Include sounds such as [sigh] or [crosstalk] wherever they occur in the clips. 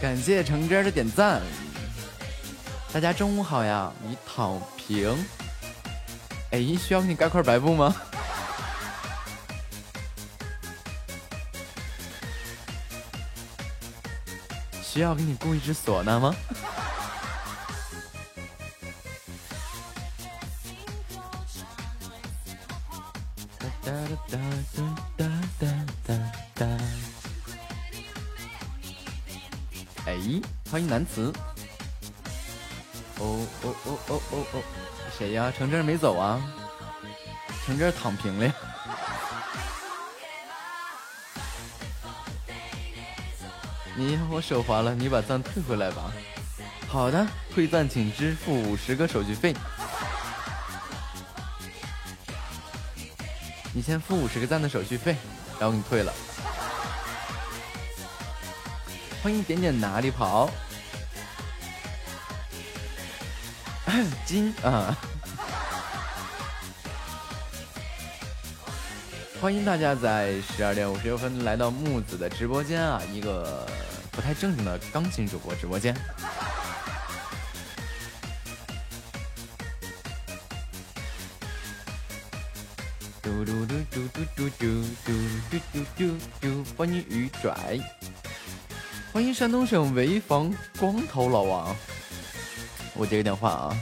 感谢橙汁的点赞。大家中午好呀！你躺平？哎，需要给你盖块白布吗？需要给你雇一只唢呐吗？哒哒哒哒欢迎南词。哦哦哦哦哦哦，谁呀？橙汁没走啊？橙汁躺平了。你我手滑了，你把赞退回来吧。好的，退赞请支付五十个手续费。你先付五十个赞的手续费，然后给你退了。欢迎点点哪里跑？金啊！[laughs] 欢迎大家在十二点五十六分来到木子的直播间啊，一个不太正经的钢琴主播直播间。嘟嘟嘟嘟嘟嘟嘟嘟嘟嘟嘟！欢迎鱼拽，欢迎山东省潍坊光头老王。我接个电话啊。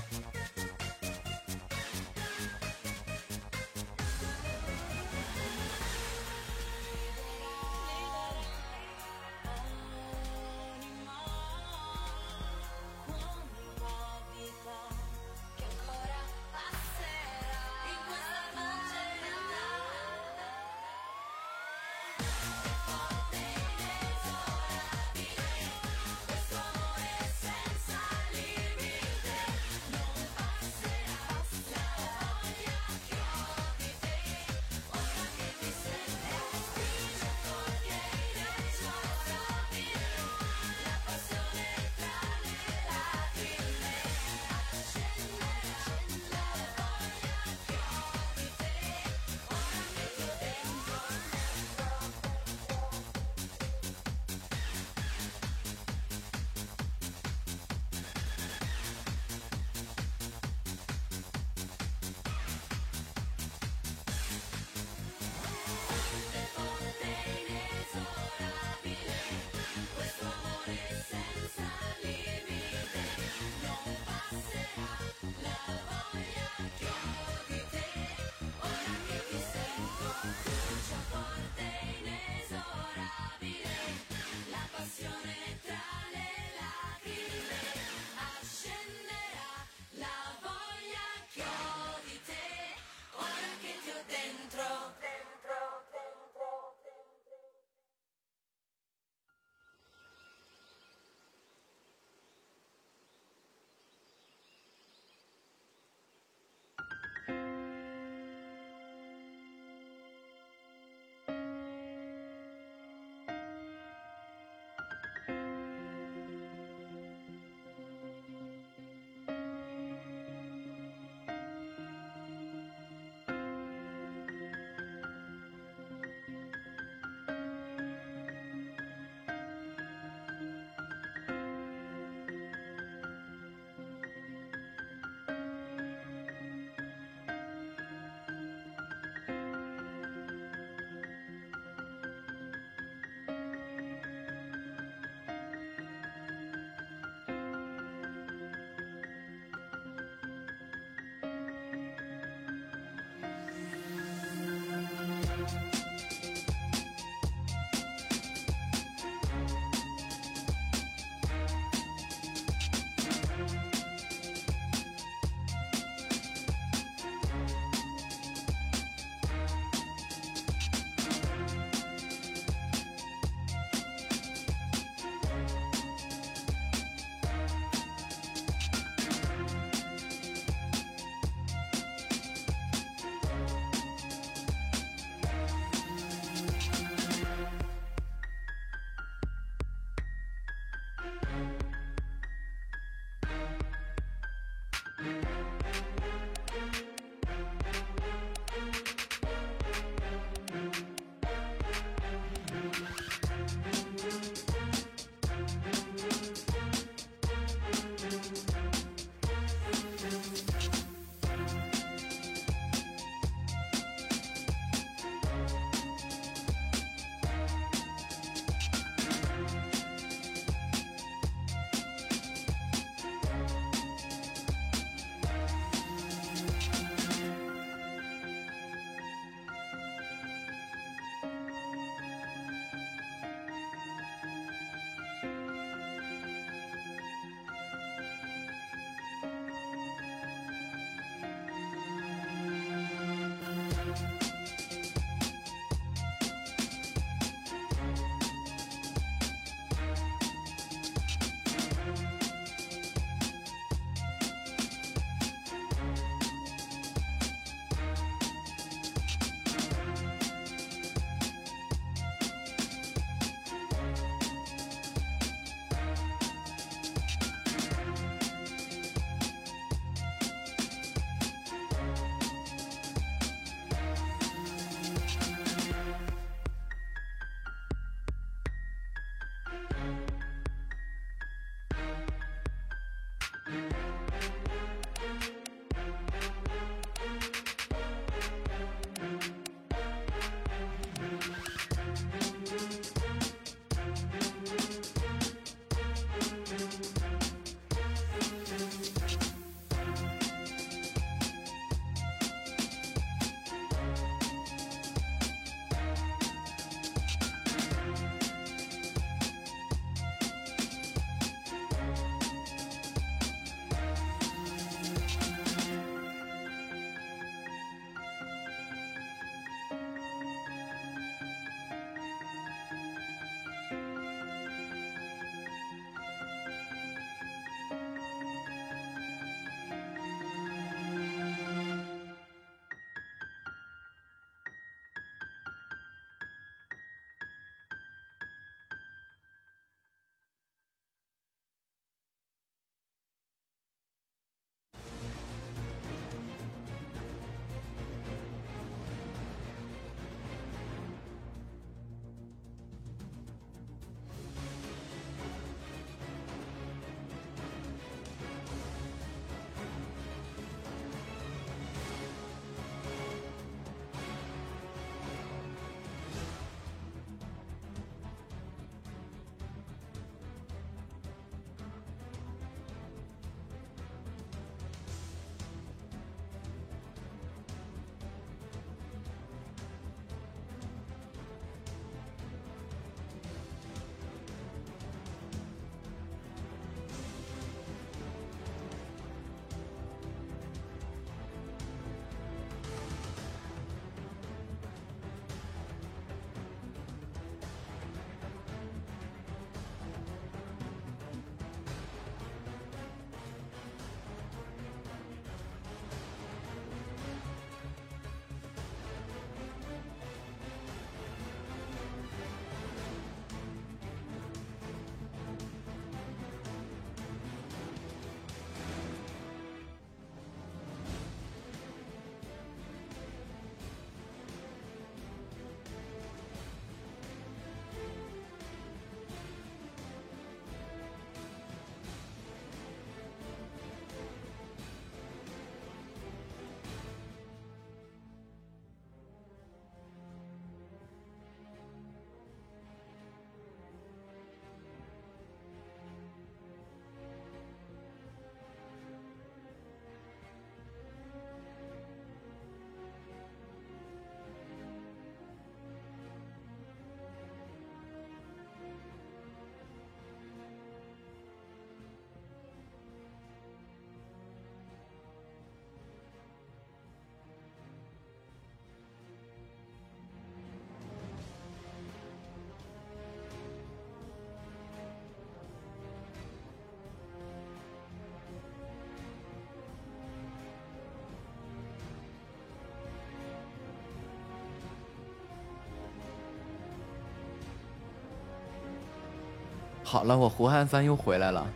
好了，我胡汉三又回来了。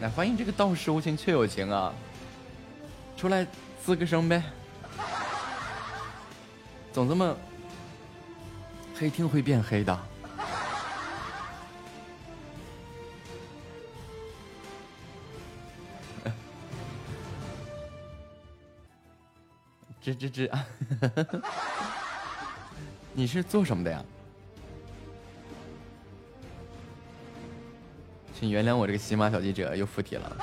来，欢迎这个道士无情却有情啊！出来吱个声呗。总这么黑厅会变黑的。吱 [laughs] 吱吱！[laughs] 你是做什么的呀？请原谅我这个喜马小记者又附体了。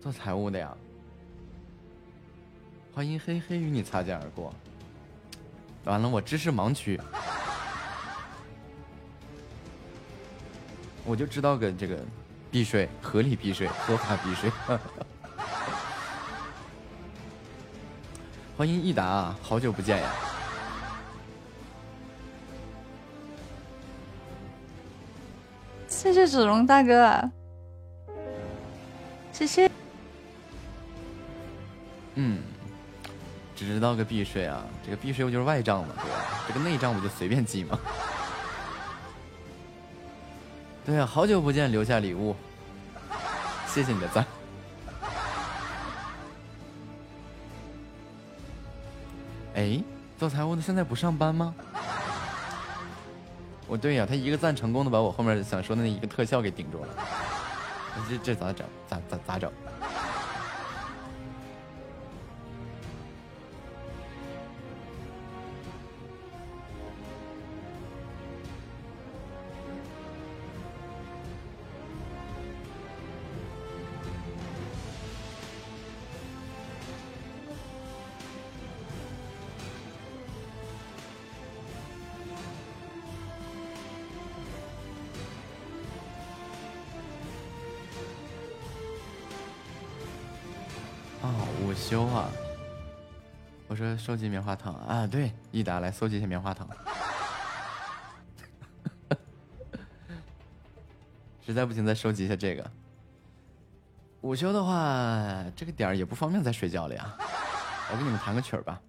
做财务的呀？欢迎黑黑与你擦肩而过。完了，我知识盲区，我就知道个这个避税，合理避税，合法避税。[laughs] 欢迎益达，好久不见呀！谢谢子龙大哥，谢谢。嗯，只知道个避税啊，这个避税不就是外账嘛，对吧？这个内账不就随便记吗？对啊，好久不见，留下礼物，谢谢你的赞。哎，做财务的现在不上班吗？我对呀，他一个赞成功的把我后面想说的那一个特效给顶住了，这这咋整？咋咋咋整？收集棉花糖啊，对，益达来搜集一下棉花糖。[laughs] 实在不行再收集一下这个。午休的话，这个点儿也不方便再睡觉了呀。我给你们弹个曲儿吧，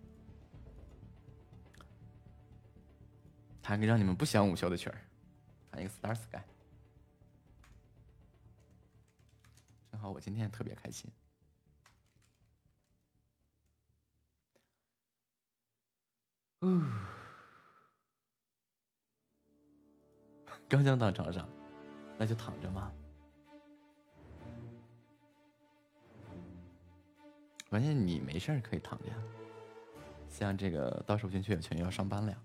弹个让你们不想午休的曲儿，弹一个《Star Sky》。正好我今天特别开心。嗯，[laughs] 刚想躺床上，那就躺着嘛。关键你没事可以躺着呀。像这个到时候进去有群要上班了。呀。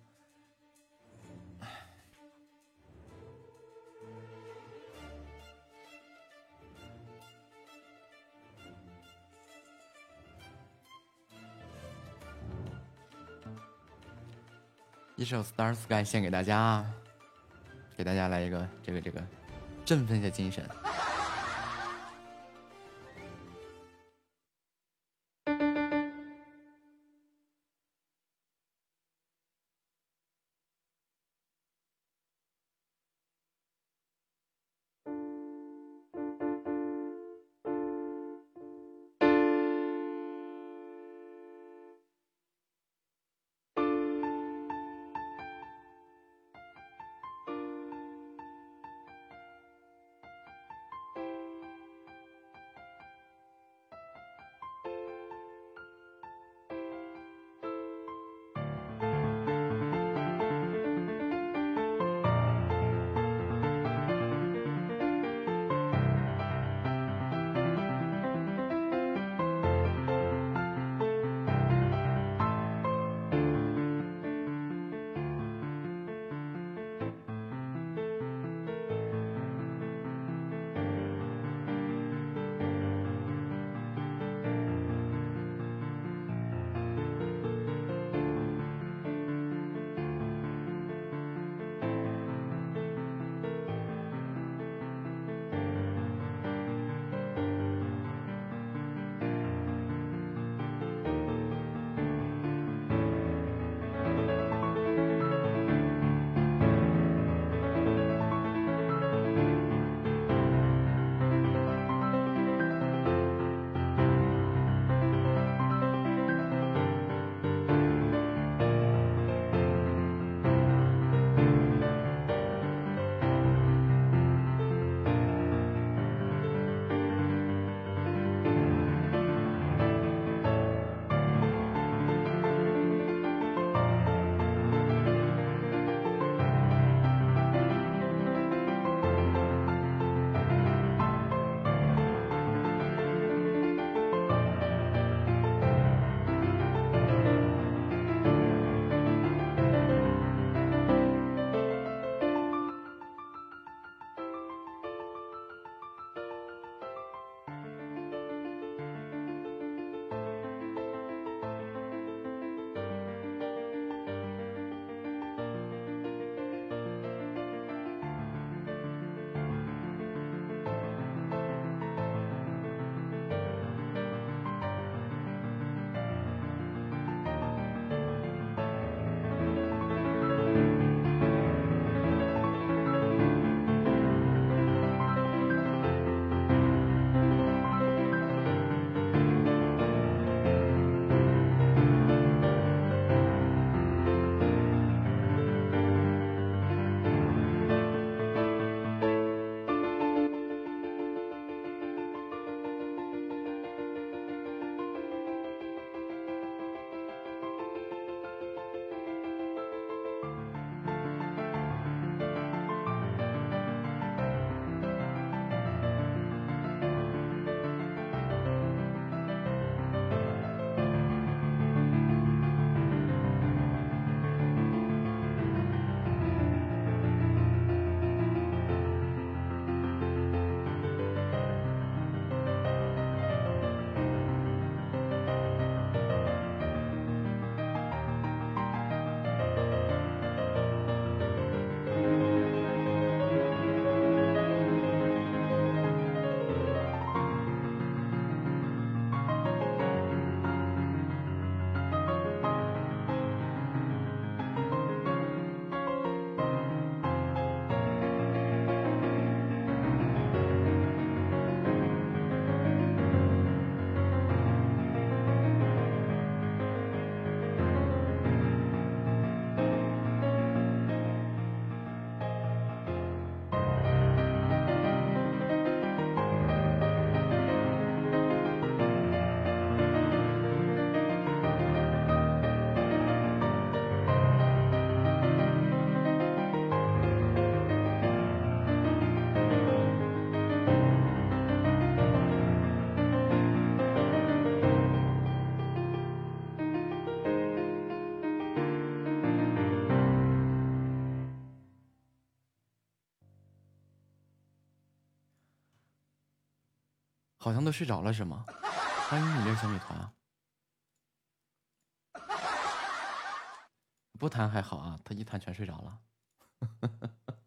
首《Star Sky》献给大家，给大家来一个这个这个，振奋一下精神。好像都睡着了是吗？[laughs] 欢迎你这个小米团啊。不弹还好啊，他一弹全睡着了。[laughs]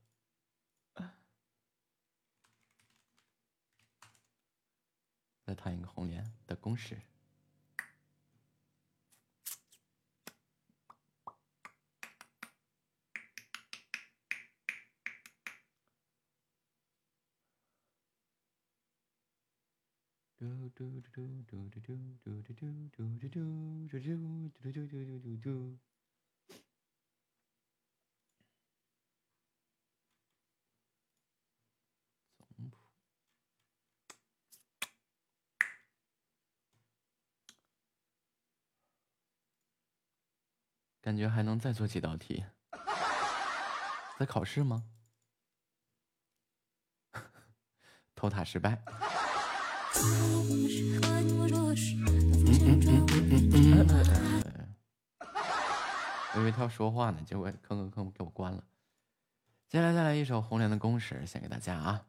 再弹一个红莲的公式。嘟嘟嘟嘟嘟嘟嘟嘟嘟嘟嘟嘟嘟嘟嘟嘟嘟嘟嘟。感觉还能再做几道题，在考试吗？[laughs] 偷塔失败。我以为他要说话呢，结果吭吭吭给我关了。接下来再来一首红莲的公式，献给大家啊。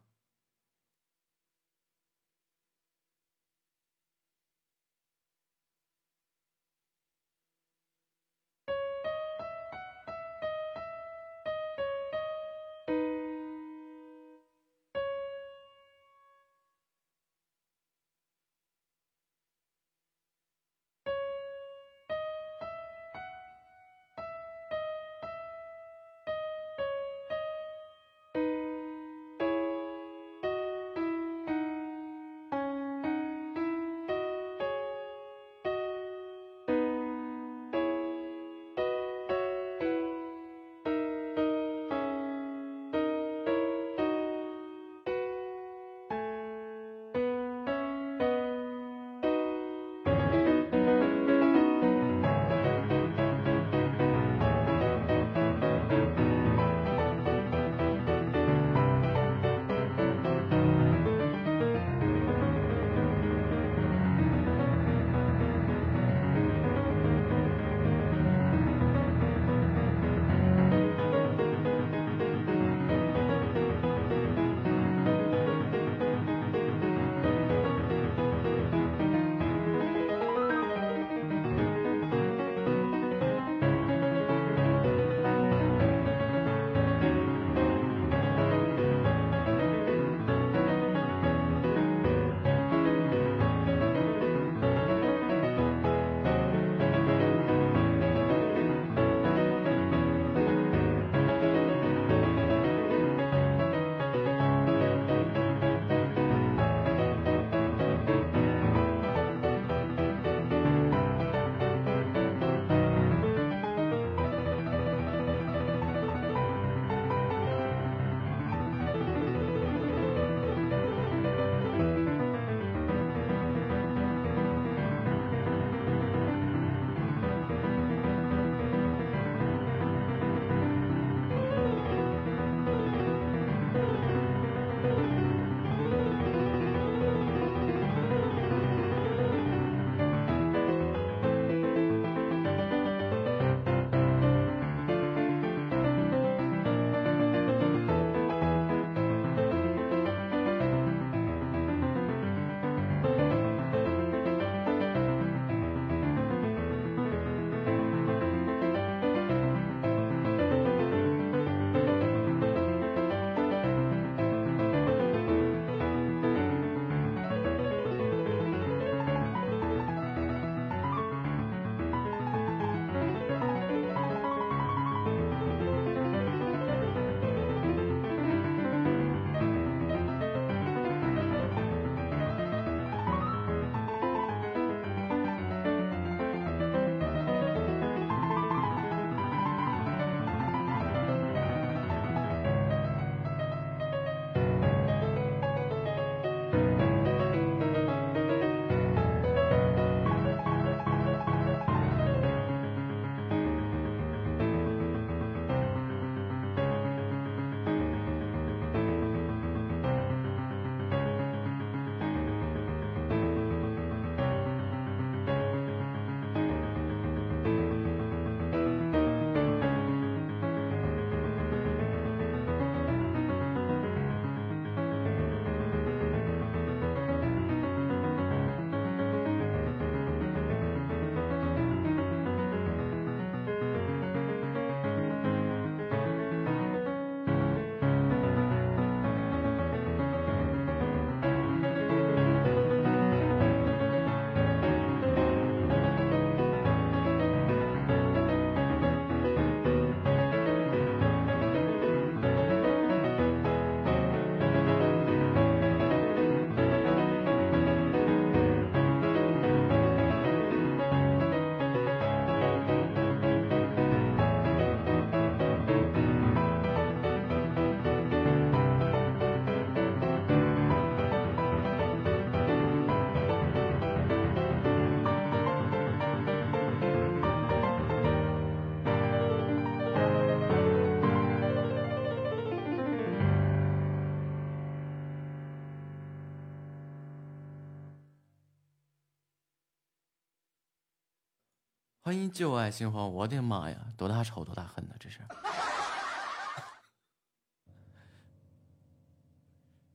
欢迎旧爱新欢，我的妈呀，多大仇多大恨呢？这是，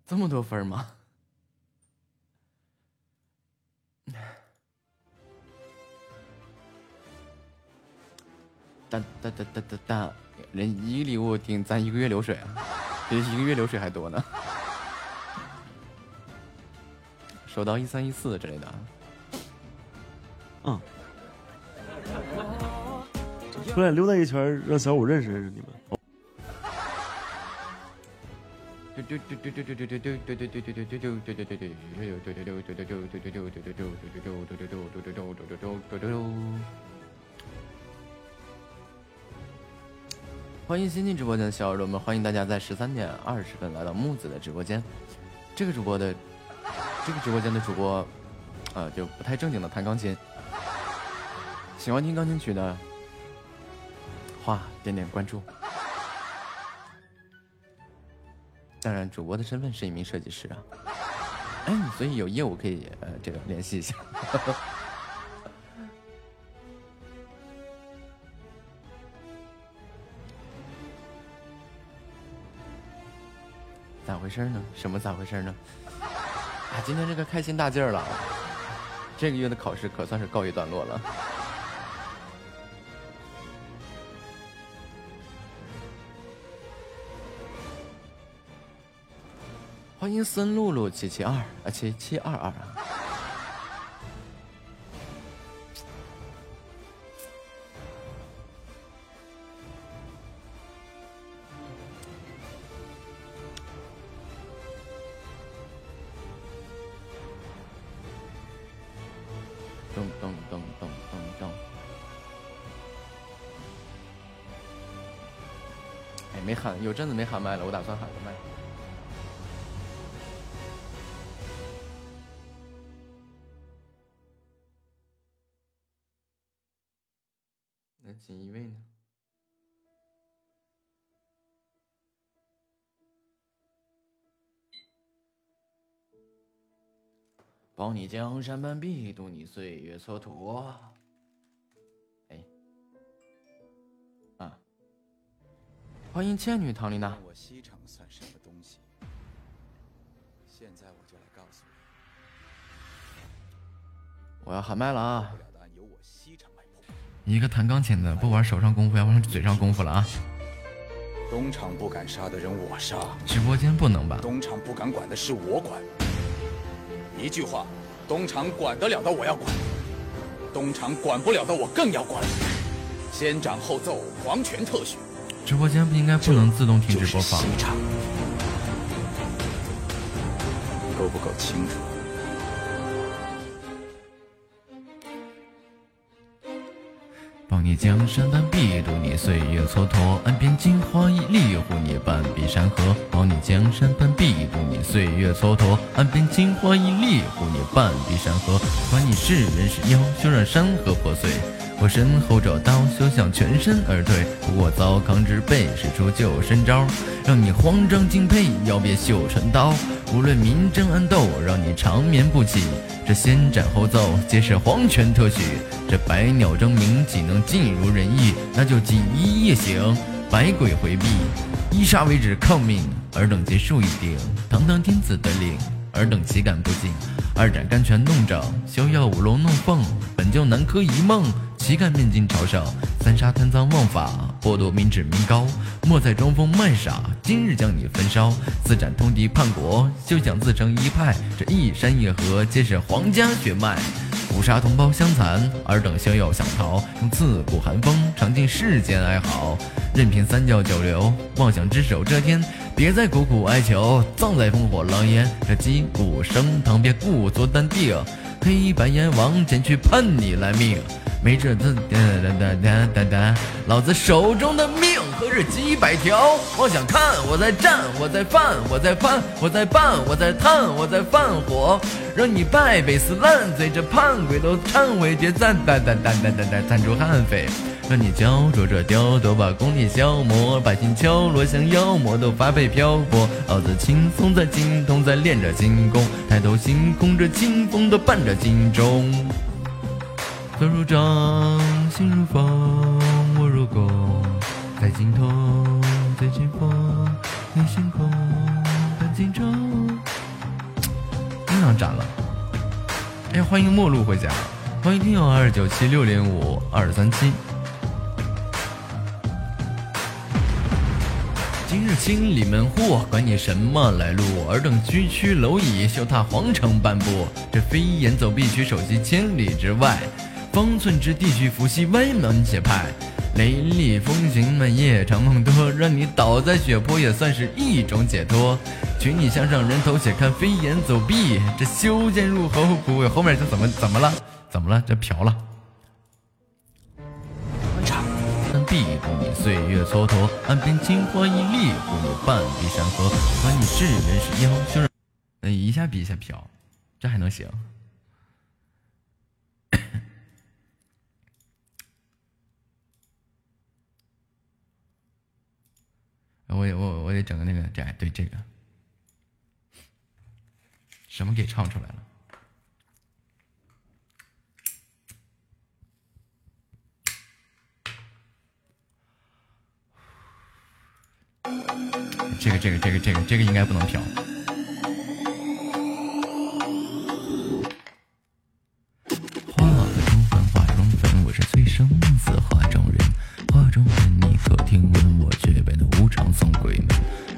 这么多分吗？哒哒哒哒哒哒，人一个礼物顶咱一个月流水，比一个月流水还多呢。收到一三一四之类的，嗯。出来溜达一圈，让小五认识认识你们。欢迎新进直播间的小耳朵们，欢迎大家在十三点二十分来到木子的直播间。这个主播的，这个直播间的主播，呃，就不太正经的弹钢琴。喜欢听钢琴曲的话，点点关注。当然，主播的身份是一名设计师啊，哎，所以有业务可以呃，这个联系一下。[laughs] 咋回事呢？什么咋回事呢？啊，今天这个开心大劲儿了，这个月的考试可算是告一段落了。欢迎孙露露七七二啊七七二二啊。有阵子没喊麦了，我打算喊个麦。你江山半壁，渡你岁月蹉跎啊。欢迎倩女唐丽娜。我西城算什么东西？现在我就来告诉你。我要喊麦了啊！一个弹钢琴的不玩手上功夫，要玩嘴上功夫了啊！东厂不敢杀的人我杀，直播间不能吧？东厂不敢管的事我管。一句话，东厂管得了的我要管，东厂管不了的我更要管。先斩后奏，皇权特许。直播间不应该不能自动停止播放。够不够清楚？你江山半壁，渡你岁月蹉跎。岸边金花一粒，护你半壁山河。保你江山半壁，渡你岁月蹉跎。岸边金花一粒，护你半壁山河。管你是人是妖，休让山河破碎。我身后这刀，休想全身而退。我糟糠之辈，使出救身招，让你慌张敬佩，要别绣成刀。无论明争暗斗，让你长眠不起。这先斩后奏，皆是皇权特许。这百鸟争鸣，岂能尽如人意？那就锦衣夜行，百鬼回避，一杀为止，抗命。尔等结束已定，堂堂天子的令，尔等岂敢不敬？二斩甘泉弄掌，逍遥舞龙弄凤，本就南柯一梦。旗杆面镜朝上？三杀贪赃枉法，剥夺民脂民膏，莫再装疯卖傻。今日将你焚烧，四斩通敌叛国，休想自成一派。这一山一河，皆是皇家血脉。五杀同胞相残，尔等逍遥想逃，用刺骨寒风尝尽世间哀嚎。任凭三教九流，妄想只手遮天，别再苦苦哀求，葬在烽火狼烟。这击鼓声，堂别故作淡定，黑白阎王前去判你来命。没这字，哒哒哒哒哒，老子手中的命何止几百条？妄想看我在战，我在犯，我在翻，我在办，我在探，我在放火，让你败北死烂嘴，这叛鬼都忏悔结赞，哒哒哒哒哒哒，赞助悍匪，让你焦灼这雕琢把功力消磨，百姓敲锣像妖魔都发配漂泊，老子轻松在精通，在练着精功，抬头星空这清风都伴着金钟。走入这心如风，我如弓，在尽头，在前方，在星空，看今朝。经常斩了。哎呀，欢迎陌路回家，欢迎听友二九七六零五二三七。今日清理门户，管你什么来路。尔等区区蝼蚁，休踏皇城半步。这飞檐走壁，取手机千里之外。方寸之地，去伏羲歪门邪派。雷厉风行，夜长梦多。让你倒在血泊，也算是一种解脱。娶你向上人头，且看飞檐走壁。这修剑入喉，不会后面这怎么怎么了？怎么了？这瓢了。必不你岁月蹉跎，岸边青花一粒，不你半壁山河。管你是人是妖，就让嗯一下比一下飘，这还能行？我我我得整个那个这对这个，什么给唱出来了？这个这个这个这个这个应该不能飘。画中粉，画中粉，我是醉生死画中人。画中人，可听闻我却被那无常送鬼门？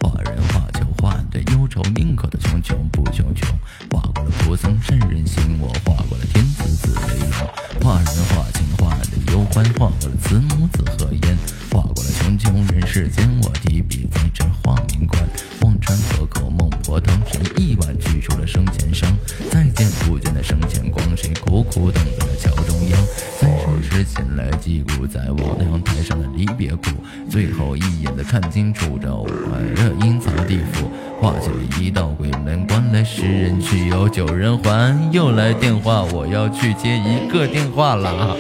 画人画画的忧愁，宁可的穷穷不穷穷。画过了菩萨善人心，我画过了天子子雷龙。画人画情画的忧欢，画过了慈母子和颜。画过了穷穷人世间，我提笔在这画面馆。忘川河口，孟婆汤，谁一碗去除了生前伤？再见不见的生前光，谁苦苦等在了桥中央？三生石前来击鼓，在我阳台上的离别谷。最后一眼的看清楚，这快乐阴曹地府，画起了一道鬼门关。来十人去，有九人还。又来电话，我要去接一个电话了。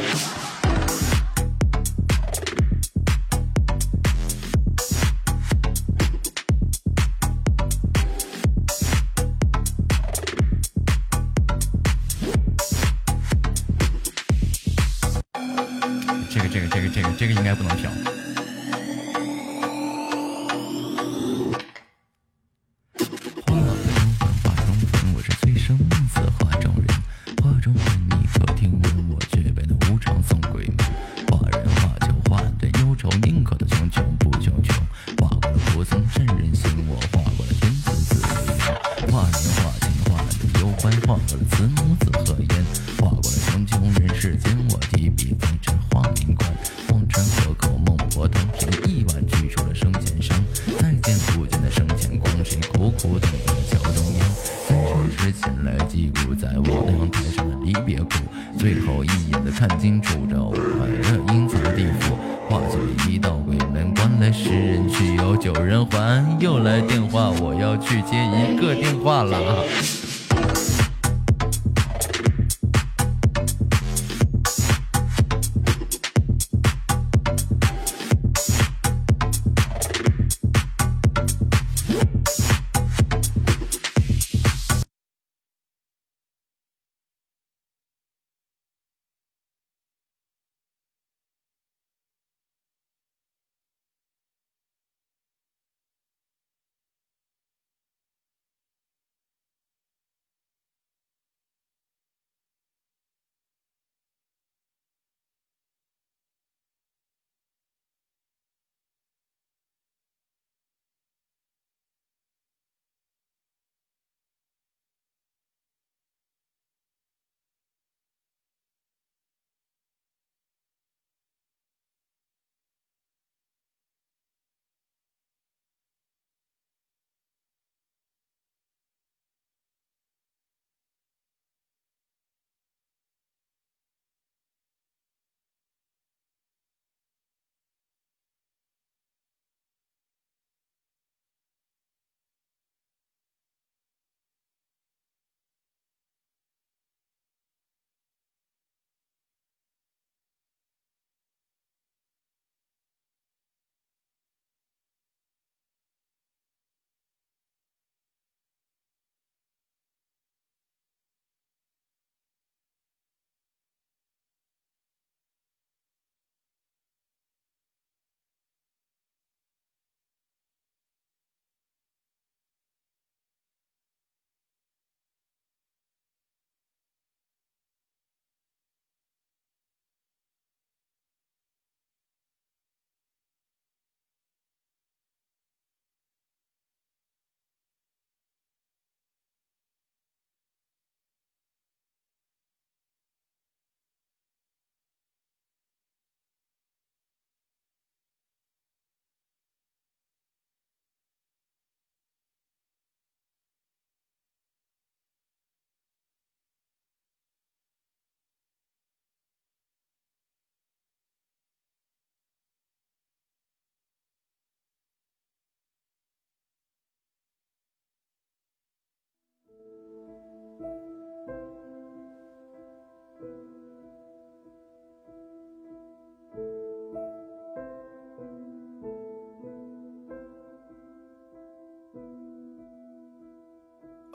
这个这个这个这个这个应该不能飘。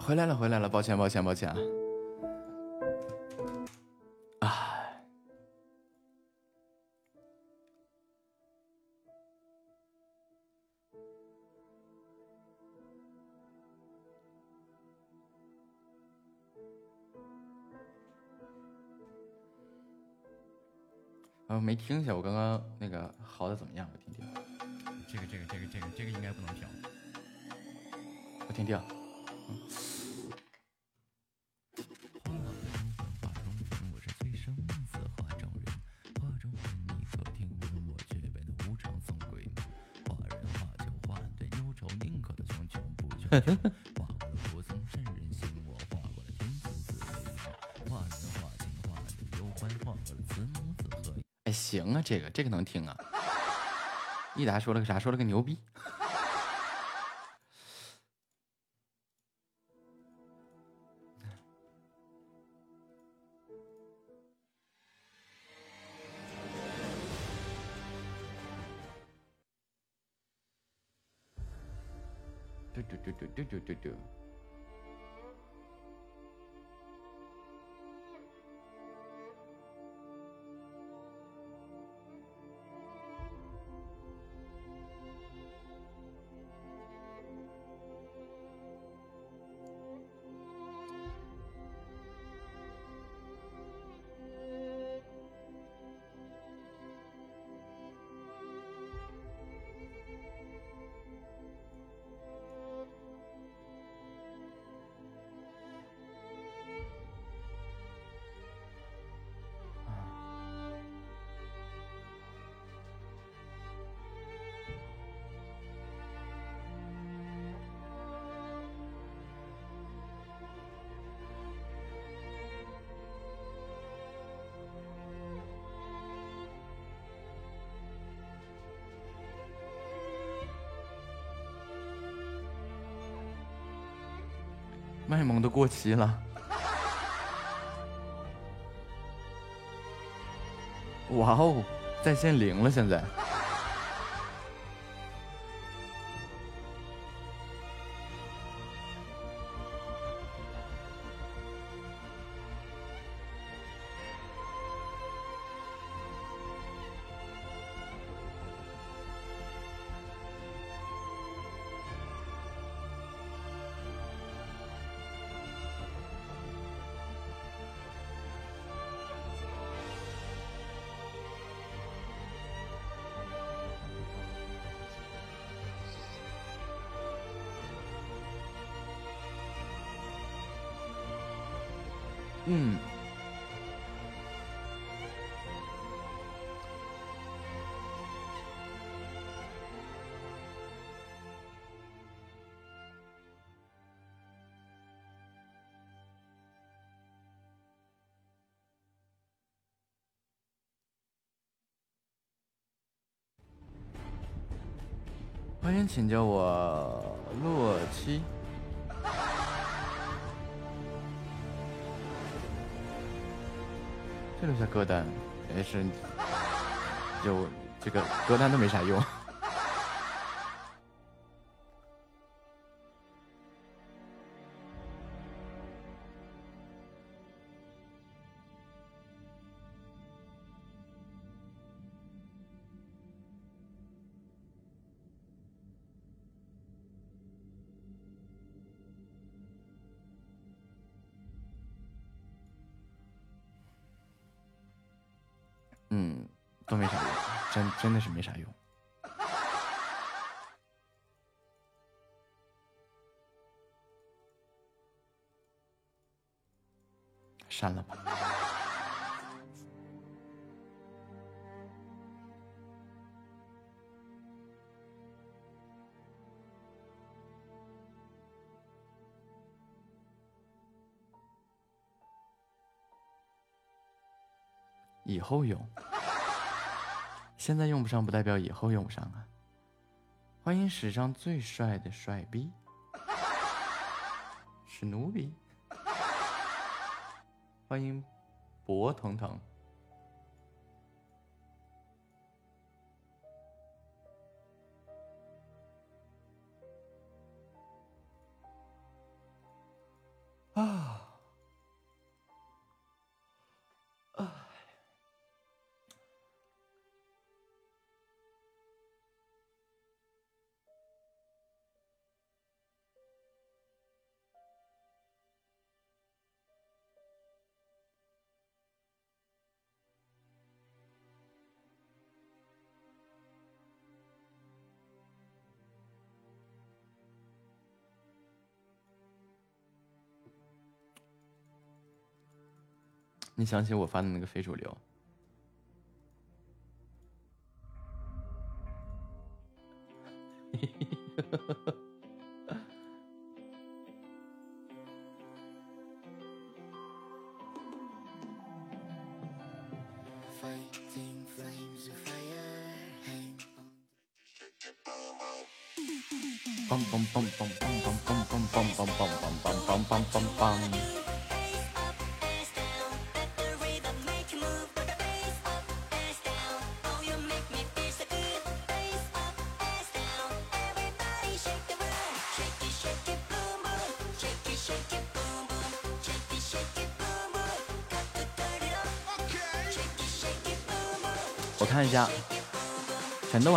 回来了，回来了，抱歉，抱歉，抱歉。哎，啊，没听一下我刚刚那个嚎的怎么样？我听听。这个这个这个这个这个应该不能调。我听听。哎，行啊，这个这个能听啊。[laughs] 益达说了个啥？说了个牛逼。do do do do. 过期了，哇哦，在线零了现在。欢迎请叫我洛七。这留下歌单也是，就这个歌单都没啥用。那是没啥用。删了吧。以后用，现在用不上不代表以后用不上啊！欢迎史上最帅的帅逼，史努比。欢迎博腾腾。你想起我发的那个非主流？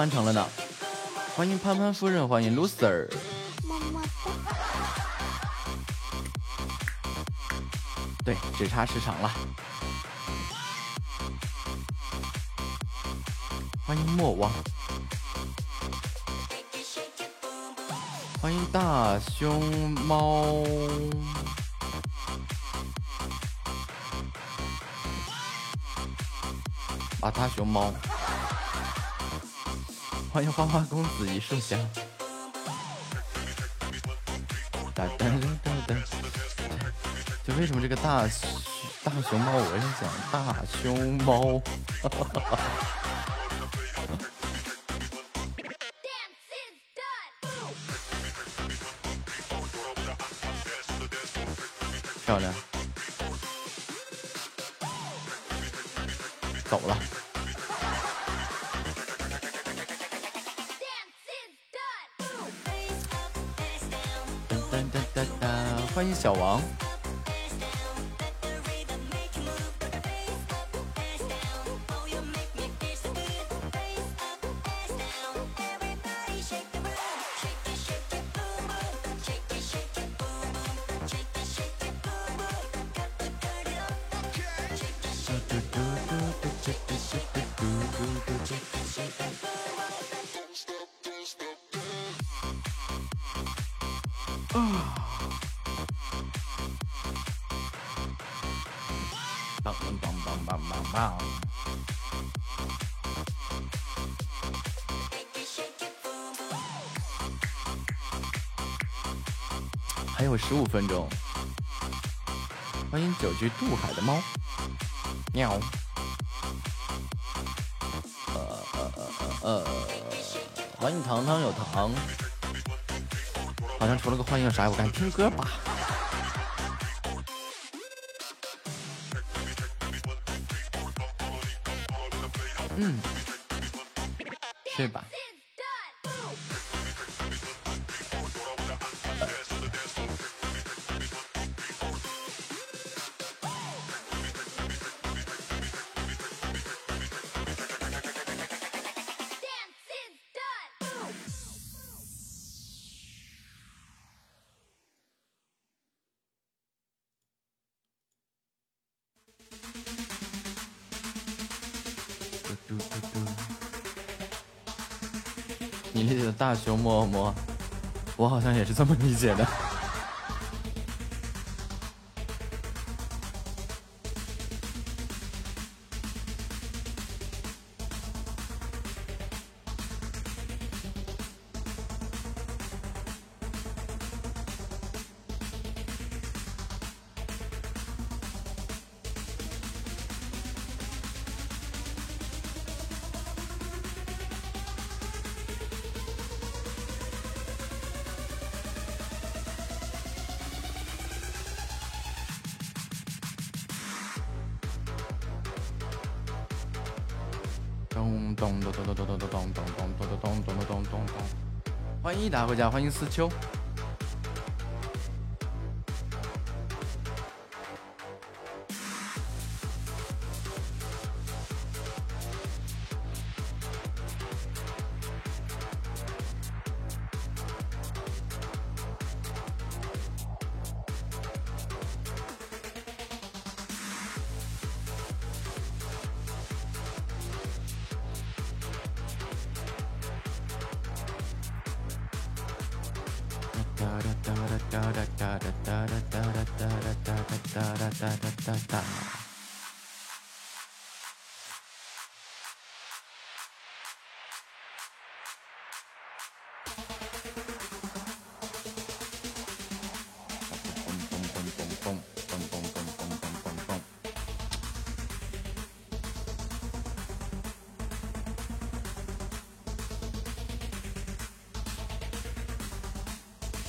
完成了呢。欢迎潘潘夫人，欢迎 loser。对，只差十场了。欢迎莫忘，欢迎大熊猫。啊，大熊猫，欢迎花花公子一束香。哒哒哒哒哒，就为什么这个大大熊猫，我是讲大熊猫。漂亮。 상황. 欢迎久居渡海的猫，喵。呃呃呃呃呃，欢迎糖糖有糖。好像除了个欢迎啥也不干，听歌吧。嗯，睡吧。大熊摸摸，我好像也是这么理解的。大家回家，欢迎思秋。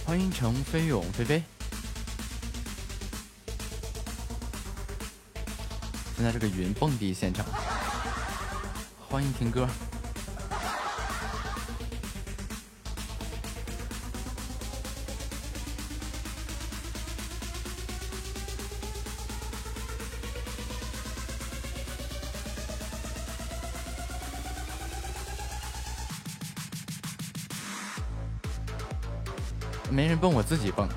欢迎程飞勇飞飞。现在这个云蹦迪现场，欢迎听歌。自己蹦。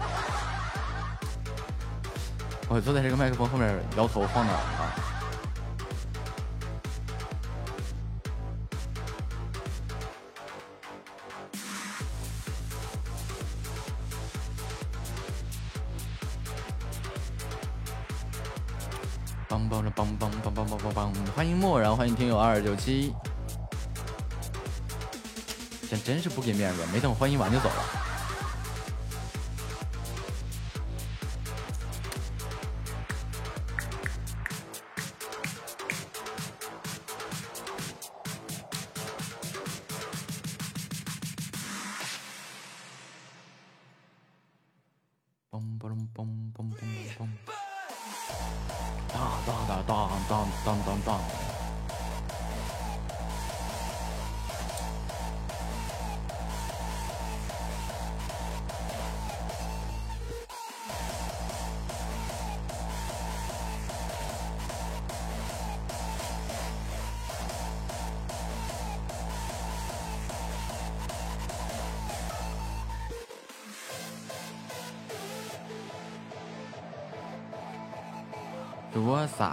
我坐在这个麦克风后面，摇头晃脑啊。梆梆着梆梆梆梆梆梆梆，欢迎漠然，欢迎听友二九七。这真是不给面子，没等欢迎完就走了。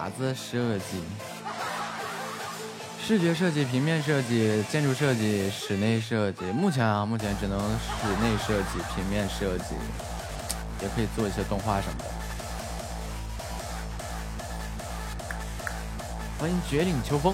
子设计？视觉设计、平面设计、建筑设计、室内设计。目前啊，目前只能室内设计、平面设计，也可以做一些动画什么的。欢迎绝岭秋风。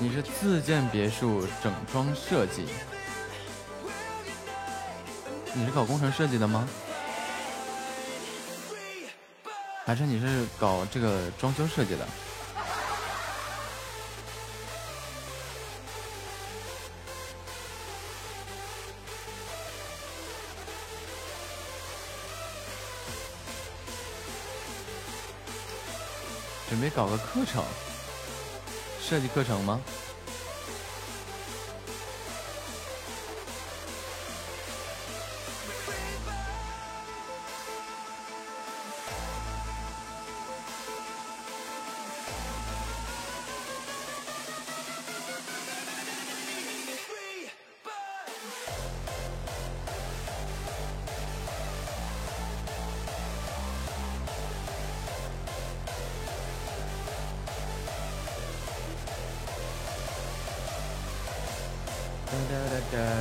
你是自建别墅整装设计？你是搞工程设计的吗？还是你是搞这个装修设计的？准备搞个课程，设计课程吗？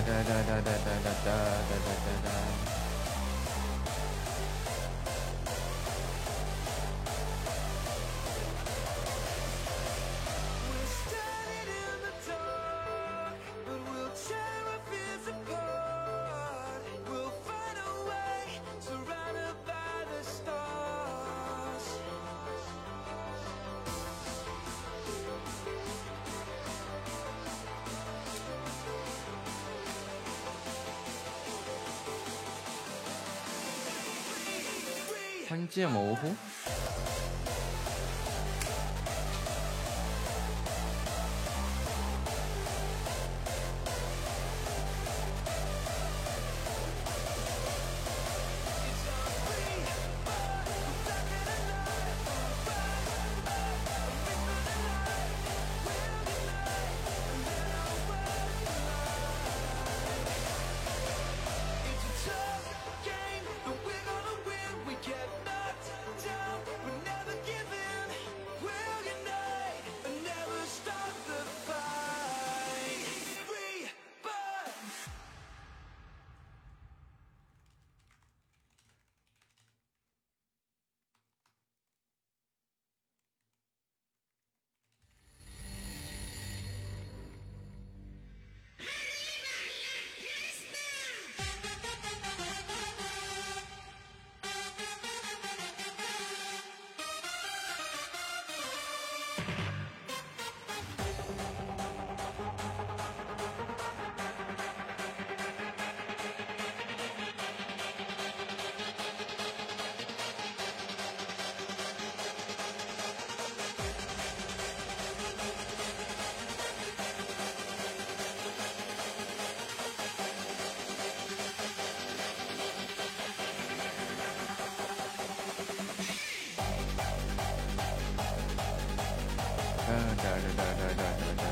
对对对对之后咪 da da da da da da.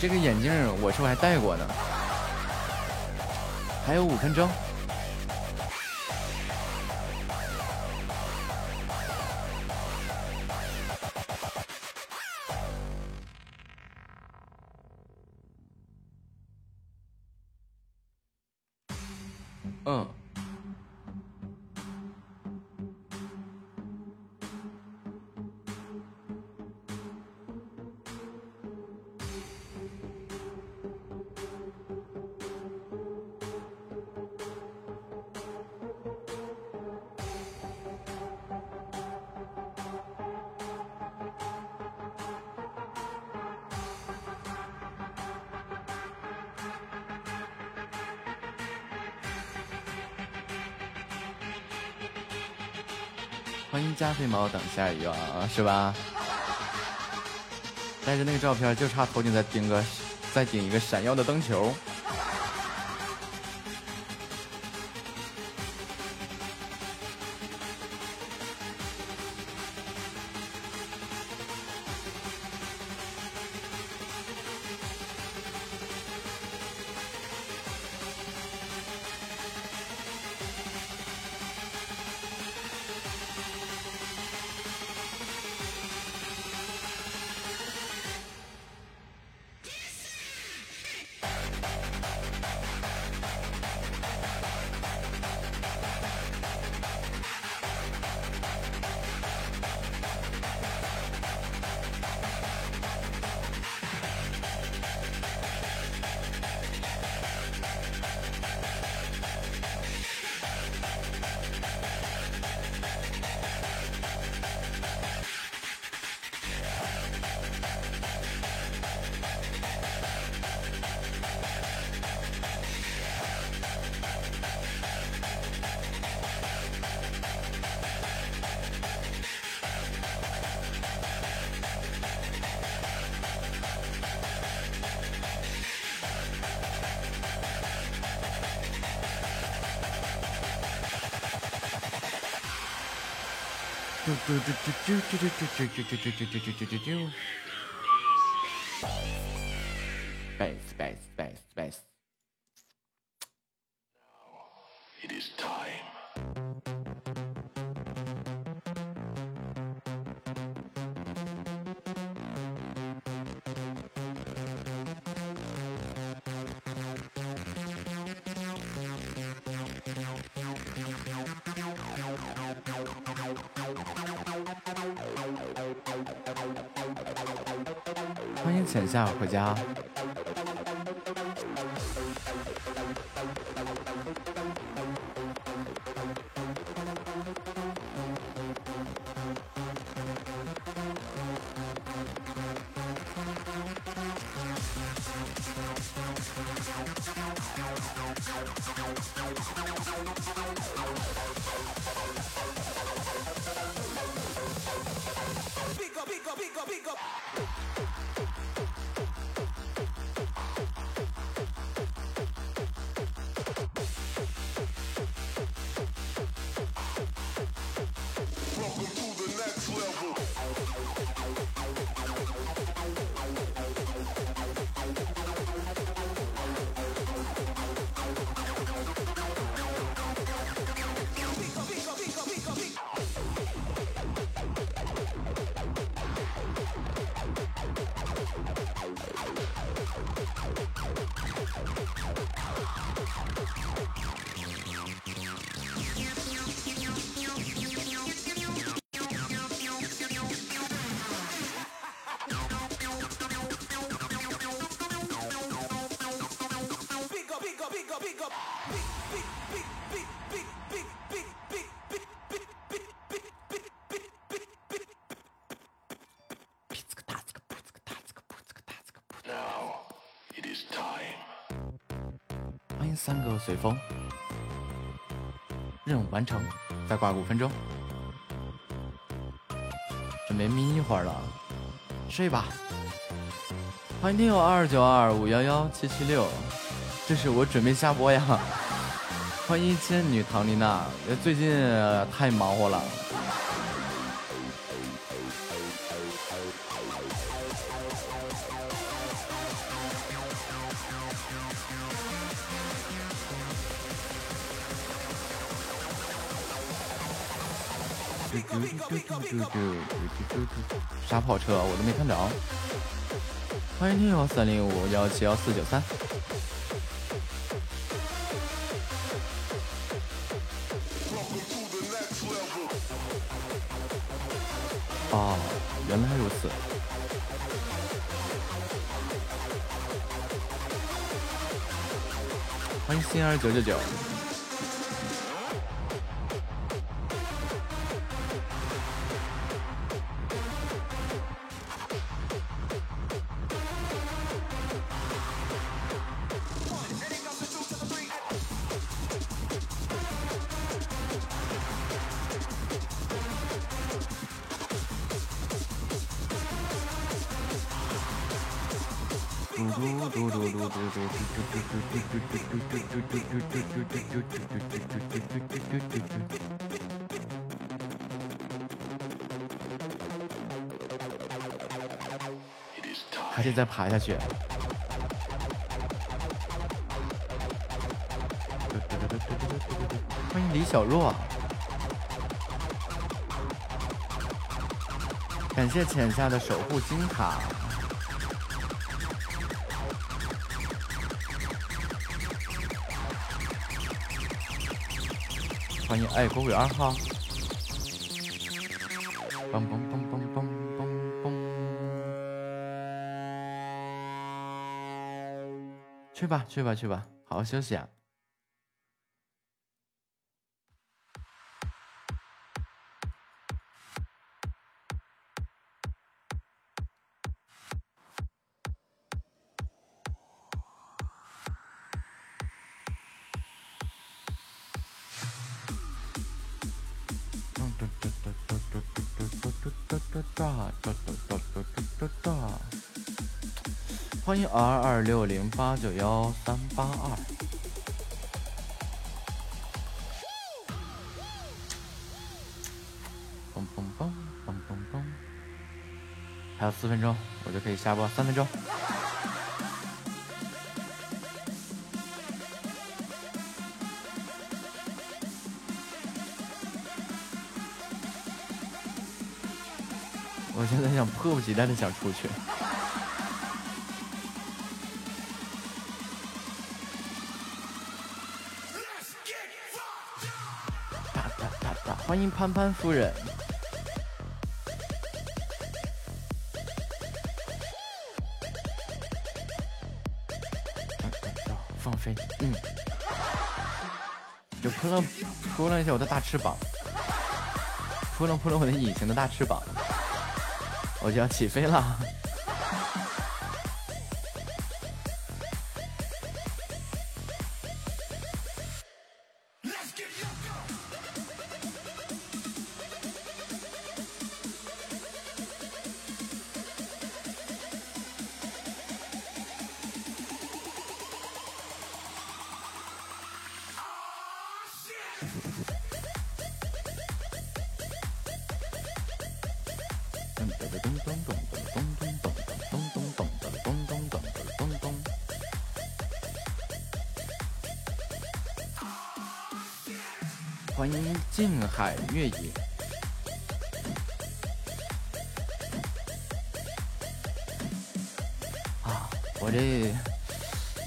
这个眼镜我是不是还戴过呢？还有五分钟。欢迎加菲猫等下一个啊，是吧？但是那个照片，就差头顶再顶个，再顶一个闪耀的灯球。Space, space, space, space. Now it is time. 等一下我回家。三个随风，任务完成，再挂五分钟，准备眯一会儿了，睡吧。欢迎听友二九二五幺幺七七六，这是我准备下播呀。欢迎仙女唐丽娜，最近太忙活了。啥跑车？我都没看着。欢迎听友三零五幺七幺四九三。哦，原来如此。欢迎心儿九九九。爬下去。欢迎李小若，感谢浅夏的守护金卡。欢迎爱国鬼二号。嘣嘣嘣嘣嘣去吧，去吧，去吧，好好休息啊。欢迎 R 二六零八九幺三八二。嘣嘣嘣嘣嘣嘣，还有四分钟，我就可以下播，三分钟。我现在想迫不及待的想出去。欢迎潘潘夫人。放飞，嗯，就扑棱扑棱一下我的大翅膀，扑棱扑棱我的隐形的大翅膀，我就要起飞了。欢迎静海月野。啊，我这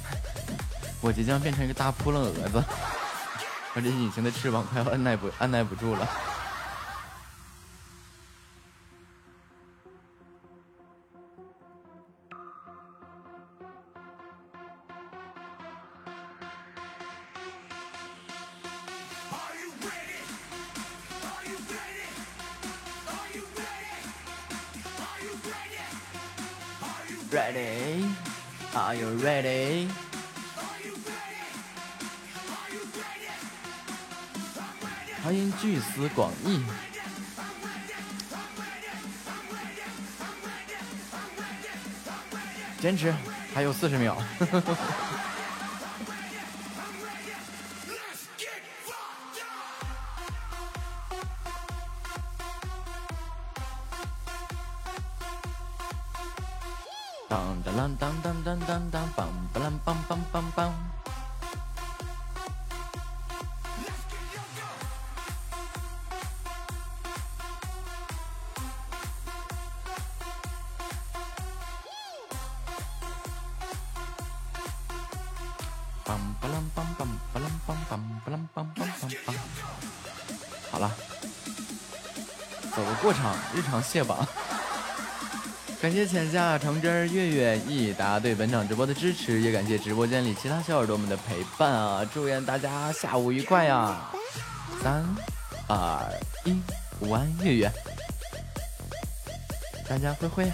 [laughs] 我即将变成一个大扑棱蛾子，[laughs] 我这隐形的翅膀快要按耐不按耐不住了。哈哈哈哈谢，榜。感谢浅夏、橙汁、月月、益达对本场直播的支持，也感谢直播间里其他小耳朵们的陪伴啊！祝愿大家下午愉快呀！三、二、一，午安，月月，大家挥挥！